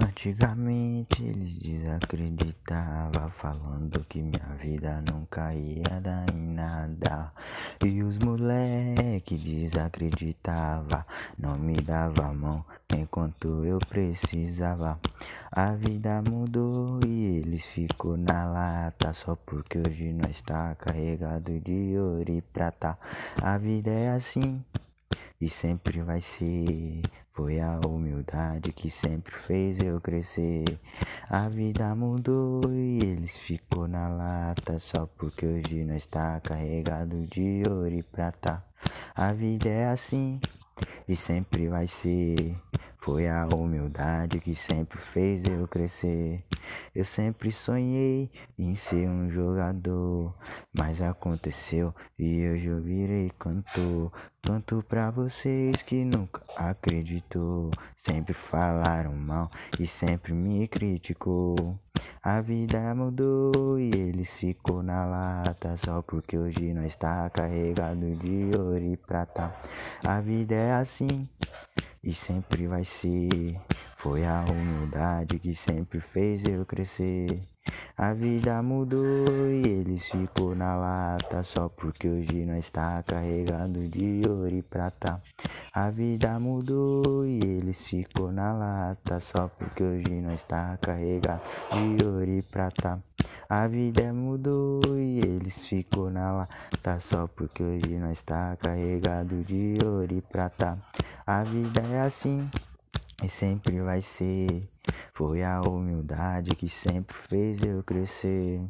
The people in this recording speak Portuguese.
Antigamente eles desacreditavam, falando que minha vida nunca ia dar em nada. E os moleque desacreditava, não me dava mão enquanto eu precisava. A vida mudou e eles ficou na lata só porque hoje nós está carregado de ouro e prata. A vida é assim e sempre vai ser. Foi a humildade que sempre fez eu crescer. A vida mudou e eles ficou na lata só porque hoje nós está carregado de ouro e prata. A vida é assim e sempre vai ser. Foi a humildade que sempre fez eu crescer. Eu sempre sonhei em ser um jogador, mas aconteceu e hoje eu virei cantor. Canto pra vocês que nunca acreditou, sempre falaram mal e sempre me criticou. A vida mudou e ele ficou na lata só porque hoje nós está carregado de ouro e prata. A vida é assim e sempre vai ser. Foi a humildade que sempre fez eu crescer. A vida mudou e eles ficou na lata só porque hoje nós está carregado de ouro e prata. A vida mudou e eles ficou na lata só porque hoje nós está carregado de ouro e prata. A vida mudou e eles ficou na lata só porque hoje nós está carregado de ouro e prata. A vida é assim e sempre vai ser. Foi a humildade que sempre fez eu crescer.